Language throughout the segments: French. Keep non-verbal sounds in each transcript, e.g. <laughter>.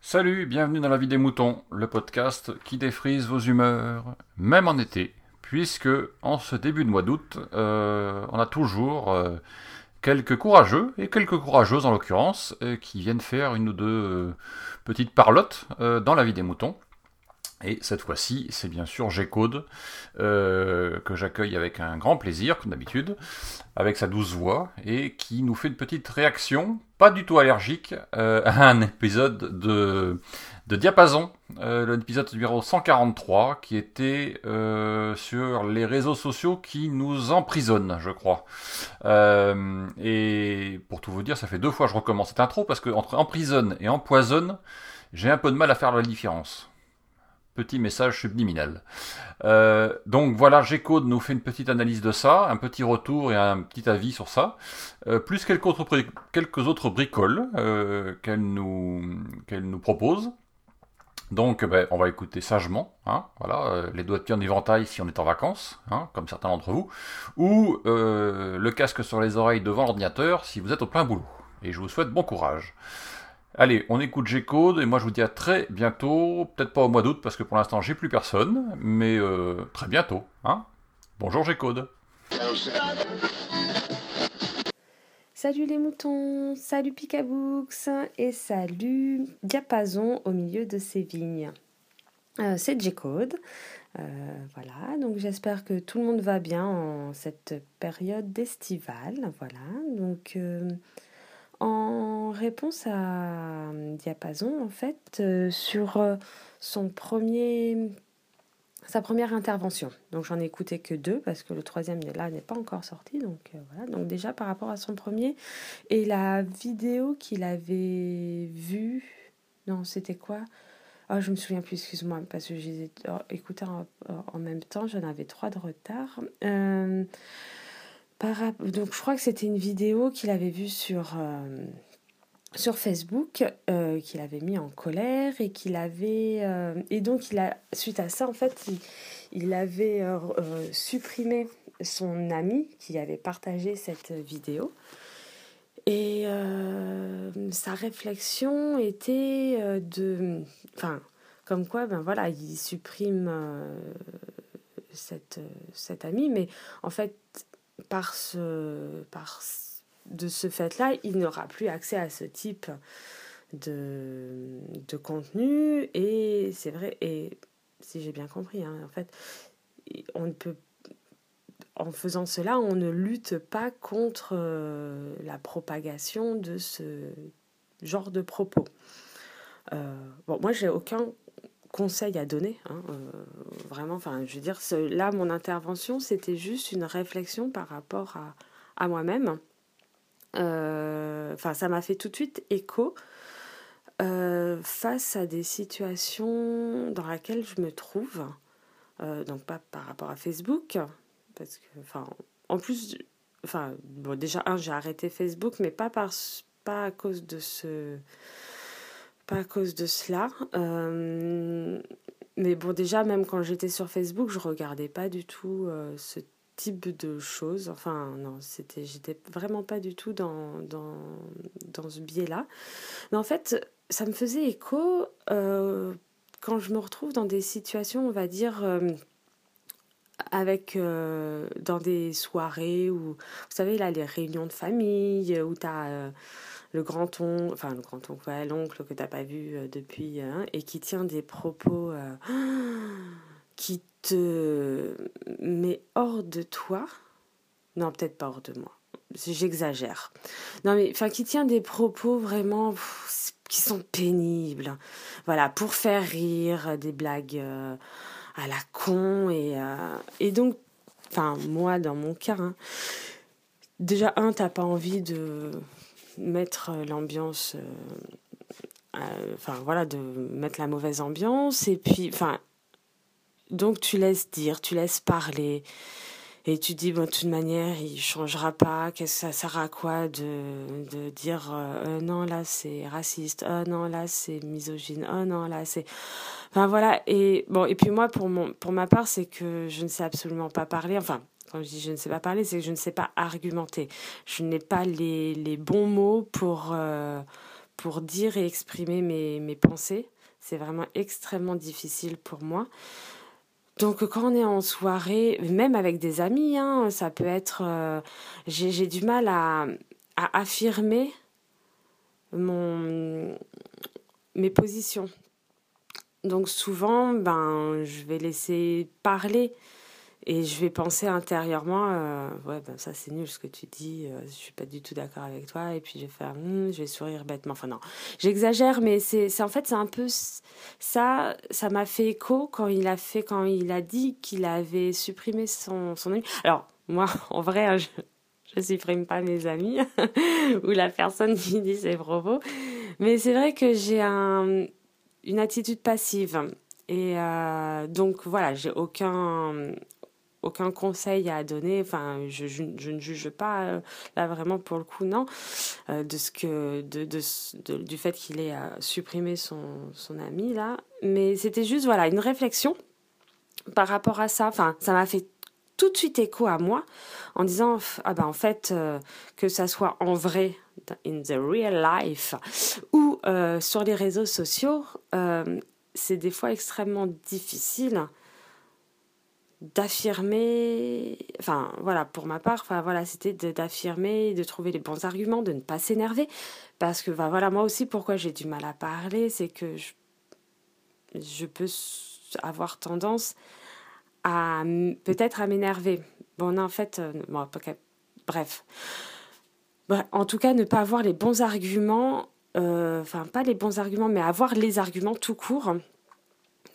Salut, bienvenue dans la vie des moutons, le podcast qui défrise vos humeurs, même en été, puisque en ce début de mois d'août, euh, on a toujours euh, quelques courageux, et quelques courageuses en l'occurrence, euh, qui viennent faire une ou deux petites parlottes dans la vie des moutons. Et cette fois-ci, c'est bien sûr G-Code, euh, que j'accueille avec un grand plaisir, comme d'habitude, avec sa douce voix, et qui nous fait une petite réaction, pas du tout allergique, euh, à un épisode de, de Diapason, euh, l'épisode numéro 143, qui était sur les réseaux sociaux qui nous emprisonnent, je crois. Et pour tout vous dire, ça fait deux fois que je recommence cette intro, parce que entre emprisonne et empoisonne, j'ai un peu de mal à faire la différence. Petit message subliminal. Euh, donc voilà, G-Code nous fait une petite analyse de ça, un petit retour et un petit avis sur ça, euh, plus quelques autres, bricoles euh, qu'elle nous, propose. Donc ben, on va écouter sagement, hein, voilà, les doigts de pied en éventail si on est en vacances, hein, comme certains d'entre vous, ou le casque sur les oreilles devant l'ordinateur si vous êtes au plein boulot. Et je vous souhaite bon courage. Allez, on écoute G-Code et moi je vous dis à très bientôt, peut-être pas au mois d'août parce que pour l'instant j'ai plus personne, mais euh, très bientôt. Hein Bonjour G-Code. Salut les moutons, salut Picabooks et salut Diapason au milieu de ces vignes. Euh, c'est J-Code. Euh, voilà, donc j'espère que tout le monde va bien en cette période estivale. Voilà, donc en réponse à Diapason, en fait, euh, sur euh, son premier, sa première intervention. Donc j'en ai écouté que deux parce que le troisième là n'est pas encore sorti. Donc euh, voilà, donc déjà par rapport à son premier et la vidéo qu'il avait vue, non, c'était quoi? Oh, je me souviens plus, excuse-moi, parce que j'ai écouté en, même temps, j'en avais trois de retard. Euh, donc, je crois que c'était une vidéo qu'il avait vue sur, euh, sur Facebook, euh, qu'il avait mis en colère et qu'il avait. euh, et donc, il a, suite à ça, en fait, il, il avait supprimé son ami qui avait partagé cette vidéo. Et sa réflexion était de. Enfin, comme quoi, ben voilà, il supprime cette, cet ami, mais en fait, par ce, par de ce fait-là, il n'aura plus accès à ce type de, contenu. Et c'est vrai, et si j'ai bien compris, hein, en fait, on ne peut en faisant cela, on ne lutte pas contre euh, la propagation de ce genre de propos. Euh, bon, moi, aucun conseil à donner, hein, euh, vraiment. Enfin, je veux dire, là, mon intervention, c'était juste une réflexion par rapport à, à moi-même. Euh, Enfin, ça m'a fait tout de suite écho euh, face à des situations dans lesquelles je me trouve. Donc pas par rapport à Facebook, parce que, enfin, en plus, enfin, bon, déjà, un, j'ai arrêté Facebook, mais pas, pas à cause de ce. Pas à cause de cela. Euh, mais bon, déjà, même quand j'étais sur Facebook, je regardais pas du tout euh, ce type de choses. Enfin, non, c'était, j'étais vraiment pas du tout dans, dans, dans ce biais-là. Mais en fait, ça me faisait écho euh, quand je me retrouve dans des situations, on va dire, euh, avec euh, dans des soirées où, vous savez, là, les réunions de famille, où tu as le grand-oncle, enfin le grand-oncle, l'oncle que tu n'as pas vu euh, depuis, hein, et qui tient des propos euh, <gasps> qui te met hors de toi. Non, peut-être pas hors de moi. J'exagère. Non, mais enfin, qui tient des propos vraiment qui sont pénibles. Voilà, pour faire rire, des blagues euh, à la con. Et, euh, et donc, enfin, moi, dans mon cas, hein, déjà, un, t'as pas envie de mettre l'ambiance. euh, euh, Enfin, voilà, de mettre la mauvaise ambiance. Et puis, enfin, donc tu laisses dire, tu laisses parler. Et tu dis, bon, de toute manière, il changera pas. Qu'est-ce que ça sert à quoi de, de dire, euh, euh, non, là, c'est raciste. Oh non, là, c'est misogyne. Oh non, là, c'est. Enfin, voilà. Et, bon, et puis moi, pour, mon, pour ma part, c'est que je ne sais absolument pas parler. Enfin, quand je dis je ne sais pas parler, c'est que je ne sais pas argumenter. Je n'ai pas les, les, bons mots pour, euh, pour dire et exprimer mes, mes pensées. C'est vraiment extrêmement difficile pour moi. Donc quand on est en soirée, même avec des amis, hein, ça peut être... Euh, j'ai du mal à, à affirmer mon, mes positions. Donc souvent, ben, je vais laisser parler et je vais penser intérieurement, euh, ouais, ben ça c'est nul ce que tu dis, euh, je suis pas du tout d'accord avec toi. Et puis je vais faire, hmm, je vais sourire bêtement. Enfin non, j'exagère, mais c'est en fait c'est un peu ça. Ça m'a fait écho quand il a fait, quand il a dit qu'il avait supprimé son son ami. Alors moi, <laughs> en vrai, hein, je, je supprime pas mes amis <laughs> ou la personne qui dit ses propos. Mais c'est vrai que j'ai un, une attitude passive. Et euh, donc voilà, j'ai aucun, aucun conseil à donner. Enfin, je, ne juge pas, euh, là vraiment pour le coup, non, euh, de ce que, de, du fait qu'il ait supprimé son, ami là. Mais c'était juste voilà une réflexion par rapport à ça. Enfin, ça m'a fait tout de suite écho à moi en disant ah ben en fait euh, que ça soit en vrai in the real life ou euh, sur les réseaux sociaux euh, c'est des fois extrêmement difficile d'affirmer enfin voilà pour ma part enfin voilà c'était d'affirmer de trouver les bons arguments de ne pas s'énerver parce que voilà moi aussi pourquoi j'ai du mal à parler c'est que je, peux avoir tendance à peut-être à m'énerver. Bon, en fait, euh, bref. En tout cas, ne pas avoir les bons arguments, euh, enfin pas les bons arguments, mais avoir les arguments tout court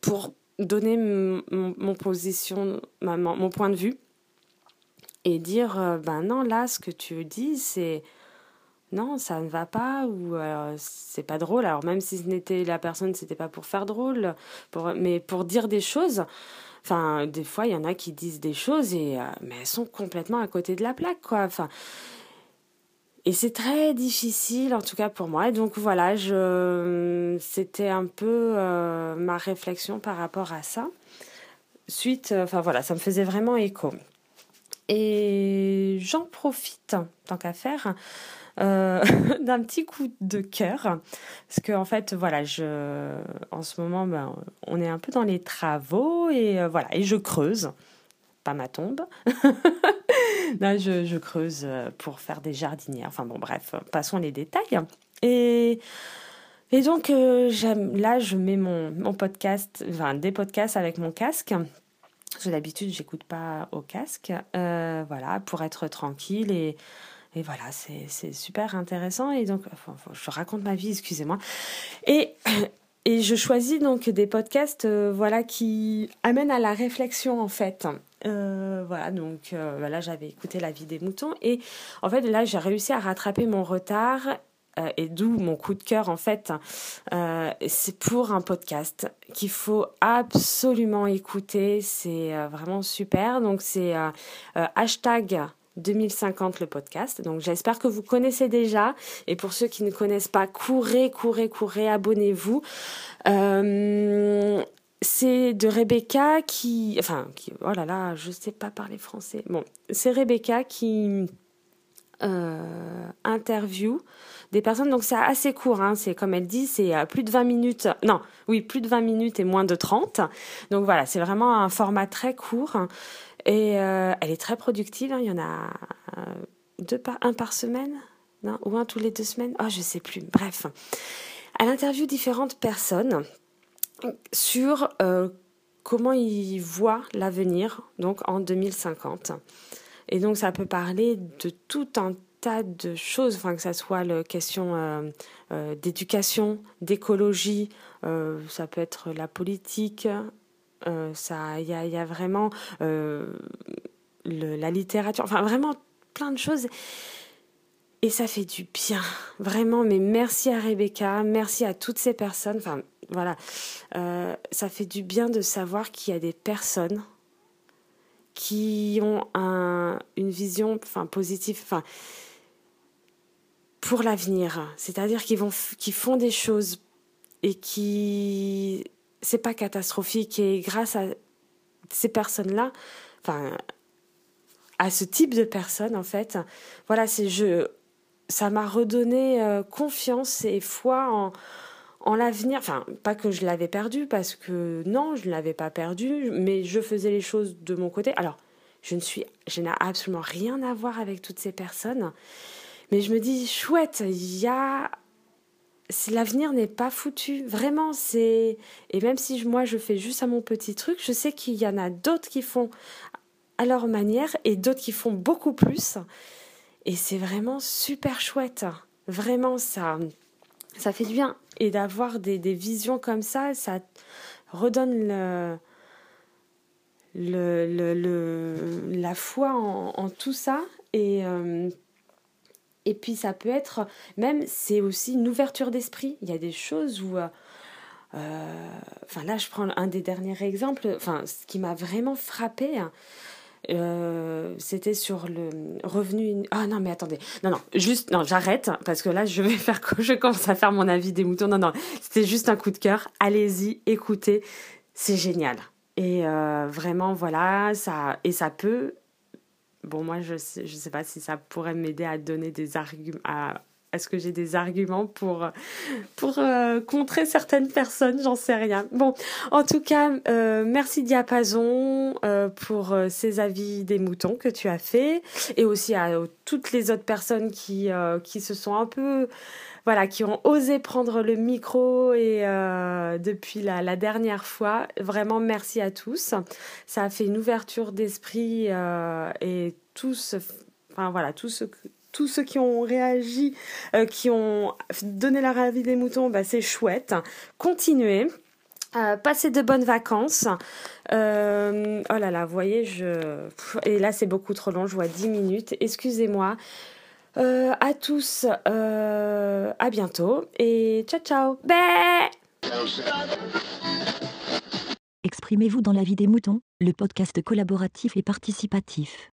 pour donner mon, position, mon point de vue et dire, euh, ben non, là, ce que tu dis, c'est non, ça ne va pas ou c'est pas drôle. Alors même si ce n'était la personne, c'était pas pour faire drôle, pour, mais pour dire des choses Enfin, des fois, il y en a qui disent des choses et euh, mais elles sont complètement à côté de la plaque, quoi. Enfin, et c'est très difficile, en tout cas pour moi. Et donc voilà, c'était un peu euh, ma réflexion par rapport à ça. Suite, euh, enfin voilà, ça me faisait vraiment écho. Et j'en profite, tant qu'à faire, euh, <laughs> d'un petit coup de cœur. Parce que, en fait, voilà, je, en ce moment, ben, on est un peu dans les travaux et voilà, et je creuse. Pas ma tombe. <laughs> <laughs> Là, je, creuse euh, pour faire des jardinières. Enfin bon, bref, passons les détails. Et. Et donc là, je mets mon, mon podcast, enfin des podcasts avec mon casque. Parce que d'habitude, j'écoute pas au casque. voilà, pour être tranquille et et voilà, c'est super intéressant. Et donc, je raconte ma vie, excusez-moi. Et, et je choisis donc des podcasts euh, voilà, qui amènent à la réflexion, en fait. Euh, voilà, donc euh, là, j'avais écouté La vie des moutons. Et en fait, là, j'ai réussi à rattraper mon retard. et d'où mon coup de cœur, en fait. c'est pour un podcast qu'il faut absolument écouter. C'est vraiment super. Donc, c'est hashtag 2050 le podcast. Donc j'espère que vous connaissez déjà. Et pour ceux qui ne connaissent pas, courez, courez, courez, abonnez-vous. Euh, c'est de Rebecca qui... Enfin, qui, oh là là, je ne sais pas parler français. Bon, c'est Rebecca qui euh, interview des personnes. Donc c'est assez court, hein. c'est comme elle dit, c'est euh, plus de 20 minutes. Non, oui, plus de 20 minutes et moins de 30. Donc voilà, c'est vraiment un format très court. Et euh, elle est très productive. Hein. Il y en a euh, un par semaine, ou un tous les deux semaines. Oh, je sais plus. Bref, elle interviewe différentes personnes sur euh, comment ils voient l'avenir, donc en 2050. Et donc ça peut parler de tout un tas de choses, que ça soit la question d'éducation, d'écologie, ça peut être la politique, ça, il y a, y a, vraiment euh, la littérature, enfin vraiment plein de choses. Et ça fait du bien, vraiment. Mais merci à Rebecca, merci à toutes ces personnes. Enfin, voilà, euh, ça fait du bien de savoir qu'il y a des personnes qui ont un, une vision, enfin positive, enfin pour l'avenir. C'est-à-dire qu'ils vont, qui font des choses et qui c'est pas catastrophique et grâce à ces personnes-là, enfin, à ce type de personne, en fait, voilà, c'est je, ça m'a redonné euh, confiance et foi en, en l'avenir. Enfin, pas que je l'avais perdu, parce que non, je ne l'avais pas perdu, mais je faisais les choses de mon côté. Alors, je ne suis, je n'ai absolument rien à voir avec toutes ces personnes, mais je me dis, chouette, il y a l'avenir n'est pas foutu. Vraiment, c'est. Et même si moi je fais juste à mon petit truc, je sais qu'il y en a d'autres qui font à leur manière et d'autres qui font beaucoup plus. Et c'est vraiment super chouette. Vraiment, ça, ça fait du bien. Et d'avoir des, des, visions comme ça, ça redonne le, le, le, la foi en, en, tout ça. Et, euh, et puis ça peut être, même c'est aussi une ouverture d'esprit. Il y a des choses où... Euh, euh, enfin là, je prends un des derniers exemples. Enfin, ce qui m'a vraiment frappé, hein, euh, c'était sur le revenu. Ah non, mais attendez. Non, non, juste, non, j'arrête parce que là, je vais faire <laughs> je commence à faire mon avis des moutons. Non, non, c'était juste un coup de cœur. Allez-y, écoutez, c'est génial. Et vraiment, voilà, ça, et ça peut Bon, moi, je sais, je sais pas si ça pourrait m'aider à donner des arguments, à, est-ce que j'ai des arguments pour, pour euh, contrer certaines personnes? J'en sais rien. Bon, en tout cas, euh, merci Diapason euh, pour ces avis des moutons que tu as fait et aussi à toutes les autres personnes qui, qui se sont un peu voilà, qui ont osé prendre le micro et depuis la, la, dernière fois. Vraiment, merci à tous. Ça a fait une ouverture d'esprit et tous, enfin voilà, tous ceux tous ceux qui ont réagi, euh, qui ont donné leur avis des moutons, bah, c'est chouette. Continuez. Euh, passez de bonnes vacances. Euh, oh là là, vous voyez, je... Et là, c'est beaucoup trop long, je vois 10 minutes. Excusez-moi. à tous, à bientôt et ciao ciao. Exprimez-vous dans la vie des moutons, le podcast collaboratif et participatif.